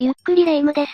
ゆっくりレ夢ムです。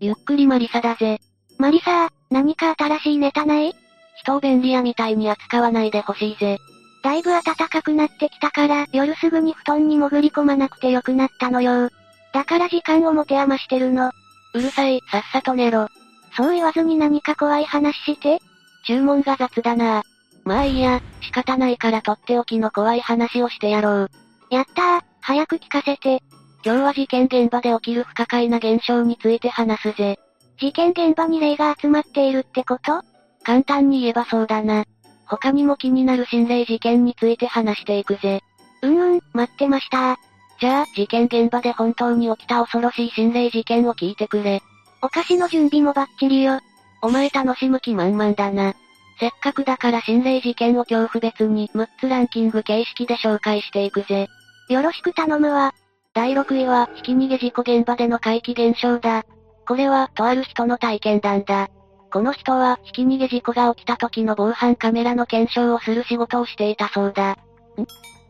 ゆっくりマリサだぜ。マリサー、何か新しいネタない？人を便利屋みたいに扱わないでほしいぜ。だいぶ暖かくなってきたから、夜すぐに布団に潜り込まなくてよくなったのよ。だから時間を持て余してるの。うるさい、さっさと寝ろ。そう言わずに何か怖い話して。注文が雑だなまあいいや、仕方ないからとっておきの怖い話をしてやろう。やったー、早く聞かせて。今日は事件現場で起きる不可解な現象について話すぜ。事件現場に霊が集まっているってこと？簡単に言えばそうだな。他にも気になる心霊事件について話していくぜ。うんうん、待ってましたじゃあ、事件現場で本当に起きた恐ろしい心霊事件を聞いてくれ。お菓子の準備もバッチリよ。お前楽しむ気満々だな。せっかくだから心霊事件を恐怖別に6つランキング形式で紹介していくぜ。よろしく頼むわ。第6位は、ひき逃げ事故現場での怪奇現象だ。これは、とある人の体験談だ。この人は、ひき逃げ事故が起きた時の防犯カメラの検証をする仕事をしていたそうだ。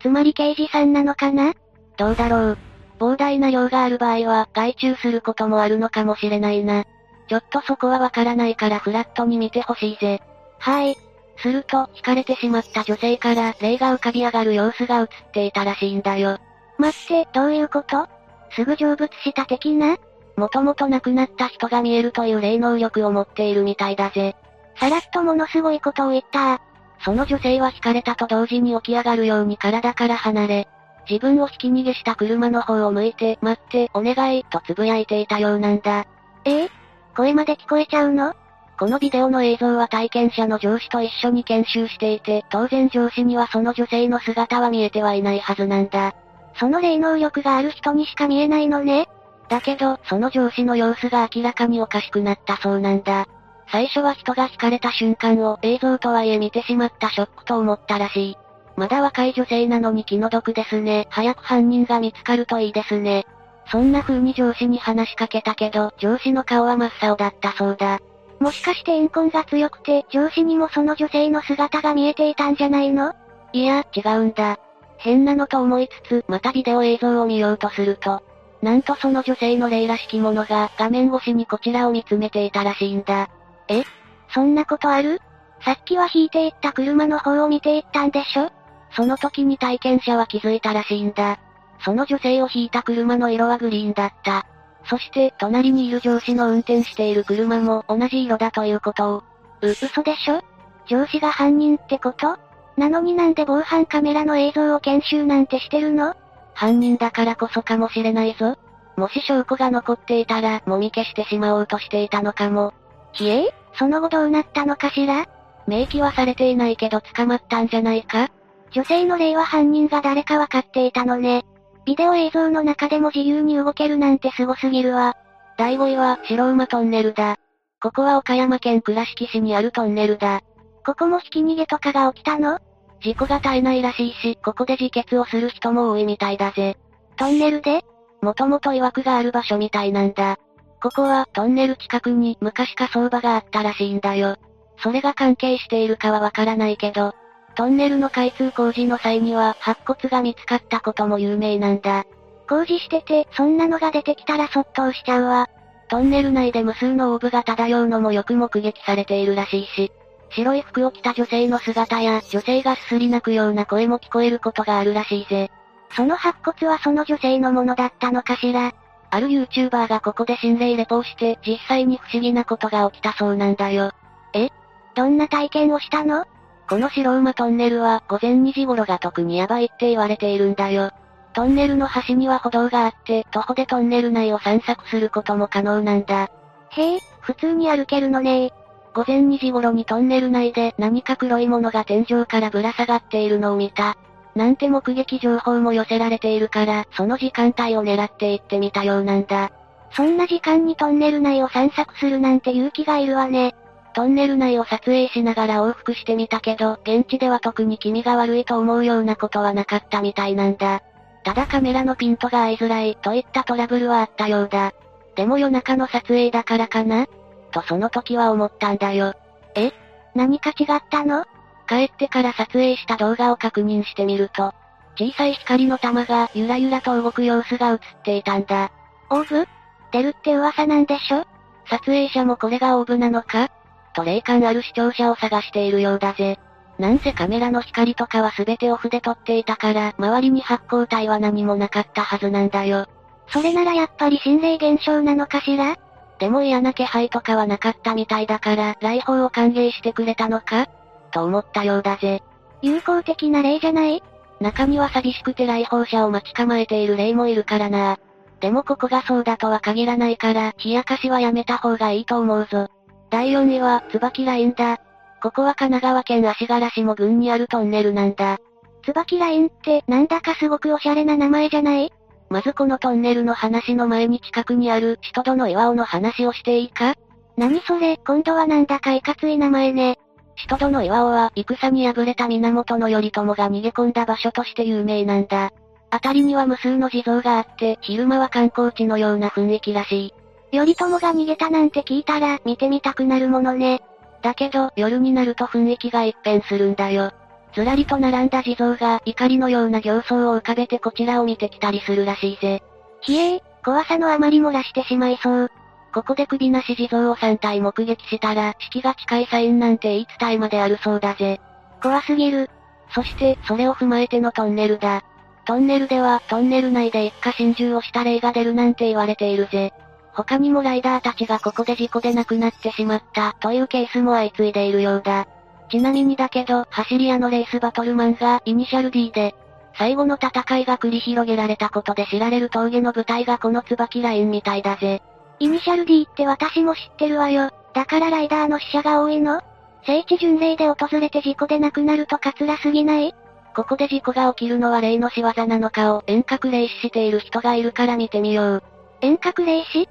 つまり刑事さんなのかな？どうだろう。膨大な量がある場合は、外注することもあるのかもしれないな。ちょっとそこはわからないからフラットに見てほしいぜ。はい。すると、惹かれてしまった女性から霊が浮かび上がる様子が映っていたらしいんだよ。待って、どういうこと？すぐ成仏した的な？もともと亡くなった人が見えるという霊能力を持っているみたいだぜ。さらっとものすごいことを言ったその女性は惹かれたと同時に起き上がるように体から離れ、自分をひき逃げした車の方を向いて、待って、お願い、と呟いていたようなんだ。ええ？声まで聞こえちゃうの？このビデオの映像は体験者の上司と一緒に研修していて、当然上司にはその女性の姿は見えてはいないはずなんだ。その霊能力がある人にしか見えないのね。だけど、その上司の様子が明らかにおかしくなったそうなんだ。最初は人が惹かれた瞬間を映像とはいえ見てしまったショックと思ったらしい。まだ若い女性なのに気の毒ですね。早く犯人が見つかるといいですね。そんな風に上司に話しかけたけど、上司の顔は真っ青だったそうだ。もしかして怨恨が強くて、上司にもその女性の姿が見えていたんじゃないの？いや、違うんだ。変なのと思いつつ、またビデオ映像を見ようとすると、なんとその女性の霊らしきものが画面越しにこちらを見つめていたらしいんだ。え？そんなことある？さっきは引いていった車の方を見ていったんでしょ？その時に体験者は気づいたらしいんだ。その女性を引いた車の色はグリーンだった。そして、隣にいる上司の運転している車も同じ色だということを。う、嘘でしょ？上司が犯人ってこと？なのになんで防犯カメラの映像を研修なんてしてるの？犯人だからこそかもしれないぞ。もし証拠が残っていたら、もみ消してしまおうとしていたのかも。ひえその後どうなったのかしら？明記はされていないけど捕まったんじゃないか？女性の霊は犯人が誰かわかっていたのね。ビデオ映像の中でも自由に動けるなんてすごすぎるわ。第5位は、白馬トンネルだ。ここは岡山県倉敷市にあるトンネルだ。ここもひき逃げとかが起きたの？事故が絶えないらしいし、ここで自決をする人も多いみたいだぜ。トンネルで？もともと曰くがある場所みたいなんだ。ここはトンネル近くに昔火葬場があったらしいんだよ。それが関係しているかはわからないけど、トンネルの開通工事の際には白骨が見つかったことも有名なんだ。工事してて、そんなのが出てきたらそっとしちゃうわ。トンネル内で無数のオーブが漂うのもよく目撃されているらしいし、白い服を着た女性の姿や女性がすすり泣くような声も聞こえることがあるらしいぜ。その白骨はその女性のものだったのかしらある YouTuber がここで心霊レポをして実際に不思議なことが起きたそうなんだよ。え？どんな体験をしたの？この白馬トンネルは午前2時頃が特にヤバいって言われているんだよ。トンネルの端には歩道があって、徒歩でトンネル内を散策することも可能なんだ。へえ、普通に歩けるのね午前2時頃にトンネル内で何か黒いものが天井からぶら下がっているのを見た。なんて目撃情報も寄せられているから、その時間帯を狙って行ってみたようなんだ。そんな時間にトンネル内を散策するなんて勇気がいるわね。トンネル内を撮影しながら往復してみたけど、現地では特に気味が悪いと思うようなことはなかったみたいなんだ。ただカメラのピントが合いづらいといったトラブルはあったようだ。でも夜中の撮影だからかな？とその時は思ったんだよ。え？何か違ったの？帰ってから撮影した動画を確認してみると、小さい光の玉がゆらゆらと動く様子が映っていたんだ。オーブ？出るって噂なんでしょ？撮影者もこれがオーブなのか？と霊感ある視聴者を探しているようだぜ。なんせカメラの光とかは全てオフで撮っていたから、周りに発光体は何もなかったはずなんだよ。それならやっぱり心霊現象なのかしら？でも嫌な気配とかはなかったみたいだから、来訪を歓迎してくれたのか？と思ったようだぜ。友好的な例じゃない？中には寂しくて来訪者を待ち構えている例もいるからな。でもここがそうだとは限らないから、冷やかしはやめた方がいいと思うぞ。第4位は、椿ラインだ。ここは神奈川県足柄市も郡にあるトンネルなんだ。椿ラインって、なんだかすごくおしゃれな名前じゃない？まずこのトンネルの話の前に近くにある、人戸の岩尾の話をしていいか？何それ、今度はなんだかいかつい名前ね。人戸の岩尾は、戦に敗れた源頼朝が逃げ込んだ場所として有名なんだ。辺りには無数の地蔵があって、昼間は観光地のような雰囲気らしい。頼朝が逃げたなんて聞いたら、見てみたくなるものね。だけど、夜になると雰囲気が一変するんだよ。ずらりと並んだ地蔵が怒りのような形相を浮かべてこちらを見てきたりするらしいぜ。ひえー、怖さのあまり漏らしてしまいそう。ここで首なし地蔵を3体目撃したら、式が近いサインなんて言い伝えまであるそうだぜ。怖すぎる。そして、それを踏まえてのトンネルだ。トンネルでは、トンネル内で一家心中をした霊が出るなんて言われているぜ。他にもライダーたちがここで事故で亡くなってしまった、というケースも相次いでいるようだ。ちなみにだけど、走り屋のレースバトルマンがイニシャル D で、最後の戦いが繰り広げられたことで知られる峠の舞台がこの椿ラインみたいだぜ。イニシャル D って私も知ってるわよ。だからライダーの死者が多いの聖地巡礼で訪れて事故で亡くなるとか辛すぎない？ここで事故が起きるのは霊の仕業なのかを遠隔霊視している人がいるから見てみよう。遠隔霊視？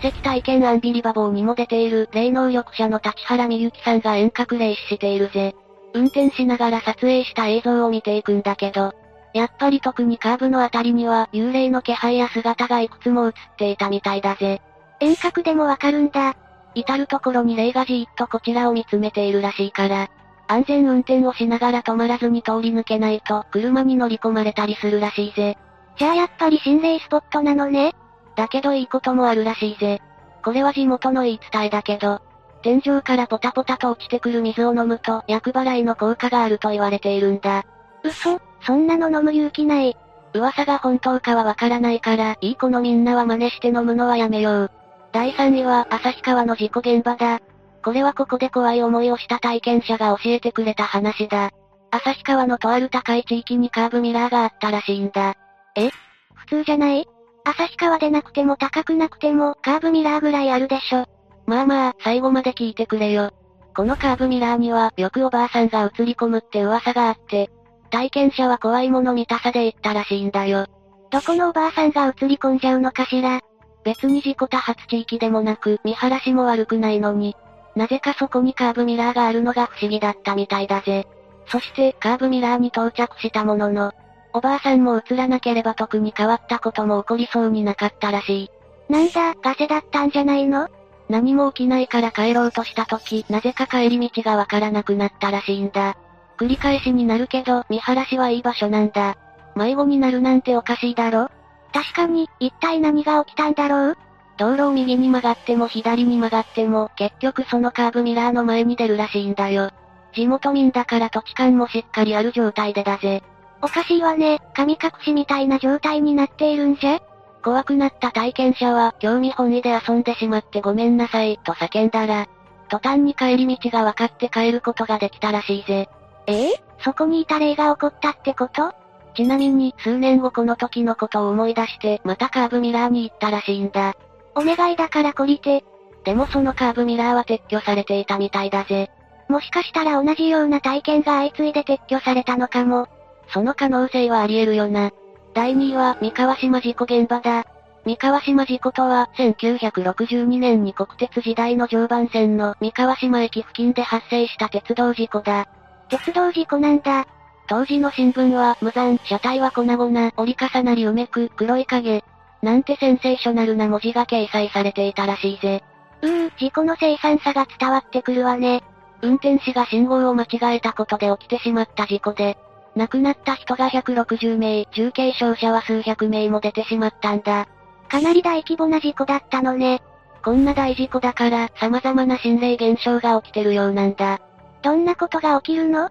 奇跡体験アンビリバボーにも出ている霊能力者の立原美幸さんが遠隔霊視しているぜ。運転しながら撮影した映像を見ていくんだけど、やっぱり特にカーブのあたりには幽霊の気配や姿がいくつも映っていたみたいだぜ。遠隔でもわかるんだ。至るところに霊がじーっとこちらを見つめているらしいから、安全運転をしながら止まらずに通り抜けないと車に乗り込まれたりするらしいぜ。じゃあやっぱり心霊スポットなのね。だけどいいこともあるらしいぜ。これは地元の言い伝えだけど、天井からポタポタと落ちてくる水を飲むと、厄払いの効果があると言われているんだ。嘘そんなの飲む勇気ない。噂が本当かはわからないから、いい子のみんなは真似して飲むのはやめよう。第3位は、旭川の事故現場だ。これはここで怖い思いをした体験者が教えてくれた話だ。旭川のとある高い地域にカーブミラーがあったらしいんだ。え？普通じゃない？旭川でなくても高くなくても、カーブミラーぐらいあるでしょ。まあまあ、最後まで聞いてくれよ。このカーブミラーには、よくおばあさんが映り込むって噂があって、体験者は怖いもの見たさで言ったらしいんだよ。どこのおばあさんが映り込んじゃうのかしら？別に事故多発地域でもなく、見晴らしも悪くないのに、なぜかそこにカーブミラーがあるのが不思議だったみたいだぜ。そして、カーブミラーに到着したものの、おばあさんも映らなければ特に変わったことも起こりそうになかったらしい。なんだ、ガセだったんじゃないの？何も起きないから帰ろうとした時、なぜか帰り道がわからなくなったらしいんだ。繰り返しになるけど、見晴らしはいい場所なんだ。迷子になるなんておかしいだろ？確かに、一体何が起きたんだろう？道路を右に曲がっても左に曲がっても、結局そのカーブミラーの前に出るらしいんだよ。地元民だから土地勘もしっかりある状態でだぜ。おかしいわね、神隠しみたいな状態になっているんじゃ？怖くなった体験者は、興味本位で遊んでしまってごめんなさい、と叫んだら、途端に帰り道が分かって帰ることができたらしいぜ。え？えそこにいた霊が起こったってこと？ちなみに、数年後この時のことを思い出して、またカーブミラーに行ったらしいんだ。お願いだから懲りて。でもそのカーブミラーは撤去されていたみたいだぜ。もしかしたら同じような体験が相次いで撤去されたのかも。その可能性はあり得るよな。第2位は、三河島事故現場だ。三河島事故とは、1962年に国鉄時代の常磐線の三河島駅付近で発生した鉄道事故だ。鉄道事故なんだ。当時の新聞は、無残、車体は粉々、折り重なりうめく、黒い影。なんてセンセーショナルな文字が掲載されていたらしいぜ。うー、事故の凄惨さが伝わってくるわね。運転士が信号を間違えたことで起きてしまった事故で、亡くなった人が160名、重軽傷者は数百名も出てしまったんだ。かなり大規模な事故だったのね。こんな大事故だから様々な心霊現象が起きてるようなんだ。どんなことが起きるの？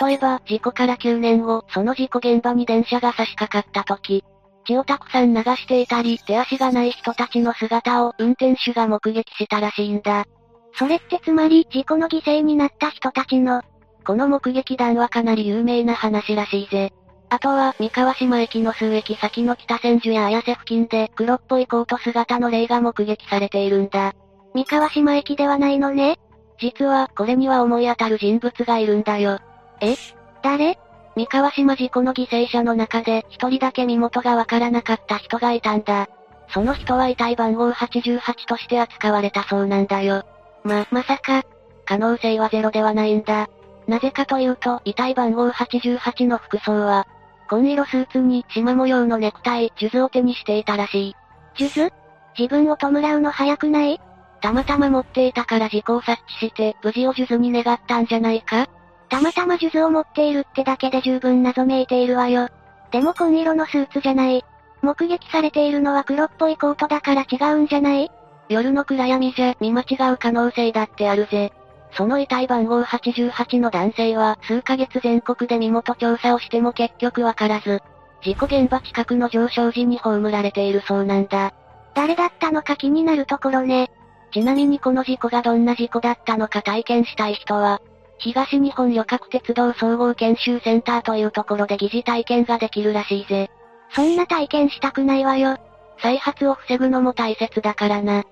例えば、事故から9年後、その事故現場に電車が差し掛かった時、血をたくさん流していたり、手足がない人たちの姿を運転手が目撃したらしいんだ。それってつまり、事故の犠牲になった人たちの、この目撃談はかなり有名な話らしいぜ。あとは、三河島駅の数駅先の北千住や綾瀬付近で黒っぽいコート姿の霊が目撃されているんだ。三河島駅ではないのね？実は、これには思い当たる人物がいるんだよ。え？誰？三河島事故の犠牲者の中で、一人だけ身元がわからなかった人がいたんだ。その人は遺体番号88として扱われたそうなんだよ。ま、まさか、可能性はゼロではないんだ。なぜかというと、遺体番号88の服装は、紺色スーツに縞模様のネクタイ、数珠を手にしていたらしい。数？珠自分を弔うの早くない？たまたま持っていたから事故を察知して、無事を数珠に願ったんじゃないか？たまたま数珠を持っているってだけで十分謎めいているわよ。でも紺色のスーツじゃない。目撃されているのは黒っぽいコートだから違うんじゃない？夜の暗闇じゃ見間違う可能性だってあるぜ。その遺体番号88の男性は数ヶ月全国で身元調査をしても結局わからず、事故現場近くの上昇時に葬られているそうなんだ。誰だったのか気になるところね。ちなみにこの事故がどんな事故だったのか体験したい人は、東日本旅客鉄道総合研修センターというところで疑似体験ができるらしいぜ。そんな体験したくないわよ。再発を防ぐのも大切だからな。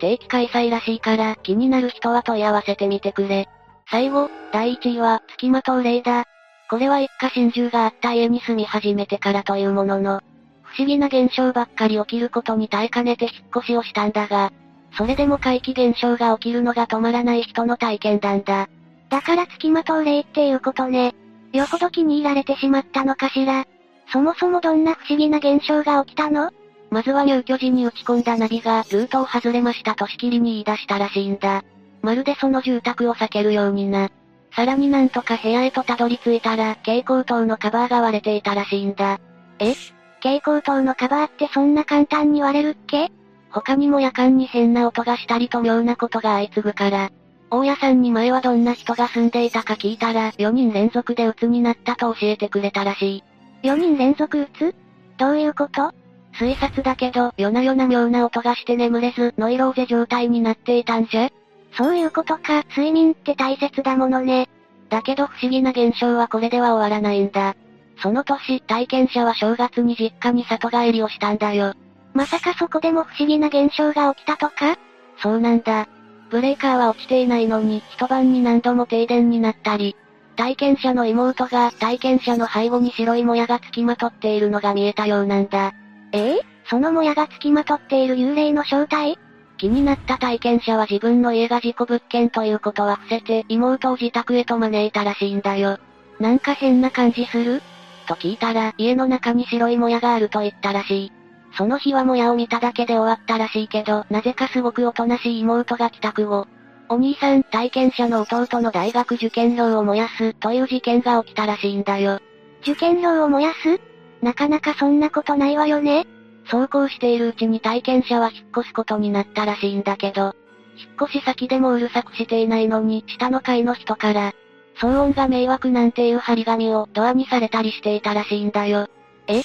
定期開催らしいから、気になる人は問い合わせてみてくれ。最後、第1位は、付きまとう例だ。これは一家心中があった家に住み始めてからというものの、不思議な現象ばっかり起きることに耐えかねて引っ越しをしたんだが、それでも怪奇現象が起きるのが止まらない人の体験談だ。だから付きまとう例っていうことね。よほど気に入られてしまったのかしら。そもそもどんな不思議な現象が起きたの？まずは入居時に打ち込んだナビがルートを外れましたとしきりに言い出したらしいんだ。まるでその住宅を避けるようにな。さらになんとか部屋へとたどり着いたら、蛍光灯のカバーが割れていたらしいんだ。え？蛍光灯のカバーってそんな簡単に割れるっけ？他にも夜間に変な音がしたりと妙なことが相次ぐから。大家さんに前はどんな人が住んでいたか聞いたら、4人連続で鬱になったと教えてくれたらしい。4人連続鬱？どういうこと？推察だけど、夜な夜な妙な音がして眠れず、ノイローゼ状態になっていたんじゃ？そういうことか、睡眠って大切だものね。だけど不思議な現象はこれでは終わらないんだ。その年、体験者は正月に実家に里帰りをしたんだよ。まさかそこでも不思議な現象が起きたとか？そうなんだ。ブレーカーは落ちていないのに、一晩に何度も停電になったり、体験者の妹が体験者の背後に白いもやが付きまとっているのが見えたようなんだ。え？えそのもやが付きまとっている幽霊の正体？気になった体験者は自分の家が事故物件ということは伏せて妹を自宅へと招いたらしいんだよ。なんか変な感じする？と聞いたら家の中に白いもやがあると言ったらしい。その日はもやを見ただけで終わったらしいけど、なぜかすごくおとなしい妹が帰宅後、お兄さん体験者の弟の大学受験料を燃やすという事件が起きたらしいんだよ。受験料を燃やす？なかなかそんなことないわよね。走行しているうちに体験者は引っ越すことになったらしいんだけど、引っ越し先でもうるさくしていないのに、下の階の人から、騒音が迷惑なんていう張り紙をドアにされたりしていたらしいんだよ。え？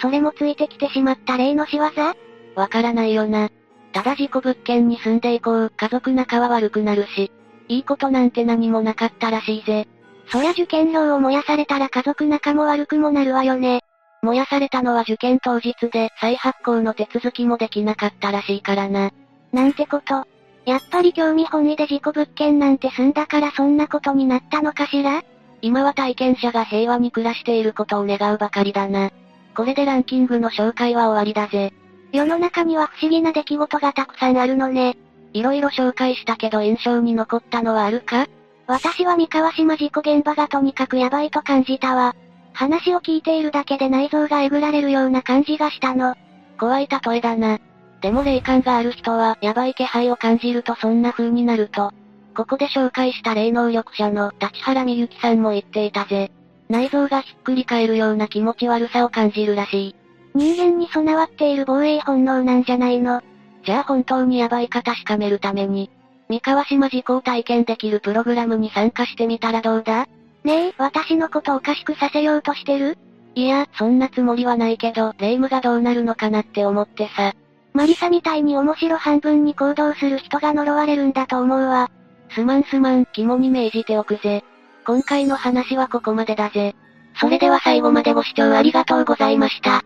それもついてきてしまった例の仕業？わからないよな。ただ事故物件に住んでいこう、家族仲は悪くなるし、いいことなんて何もなかったらしいぜ。そりゃ受験料を燃やされたら家族仲も悪くもなるわよね。燃やされたのは受験当日で再発行の手続きもできなかったらしいからな。なんてこと。やっぱり興味本位で事故物件なんて済んだからそんなことになったのかしら？今は体験者が平和に暮らしていることを願うばかりだな。これでランキングの紹介は終わりだぜ。世の中には不思議な出来事がたくさんあるのね。いろいろ紹介したけど印象に残ったのはあるか？私は三河島事故現場がとにかくヤバいと感じたわ。話を聞いているだけで内臓がえぐられるような感じがしたの。怖い例えだな。でも霊感がある人は、ヤバい気配を感じるとそんな風になると。ここで紹介した霊能力者の立原美幸さんも言っていたぜ。内臓がひっくり返るような気持ち悪さを感じるらしい。人間に備わっている防衛本能なんじゃないの？じゃあ本当にヤバいか確かめるために、三河島時効体験できるプログラムに参加してみたらどうだねえ、私のことおかしくさせようとしてる？いや、そんなつもりはないけど、霊夢がどうなるのかなって思ってさ。マリサみたいに面白半分に行動する人が呪われるんだと思うわ。すまんすまん、肝に銘じておくぜ。今回の話はここまでだぜ。それでは最後までご視聴ありがとうございました。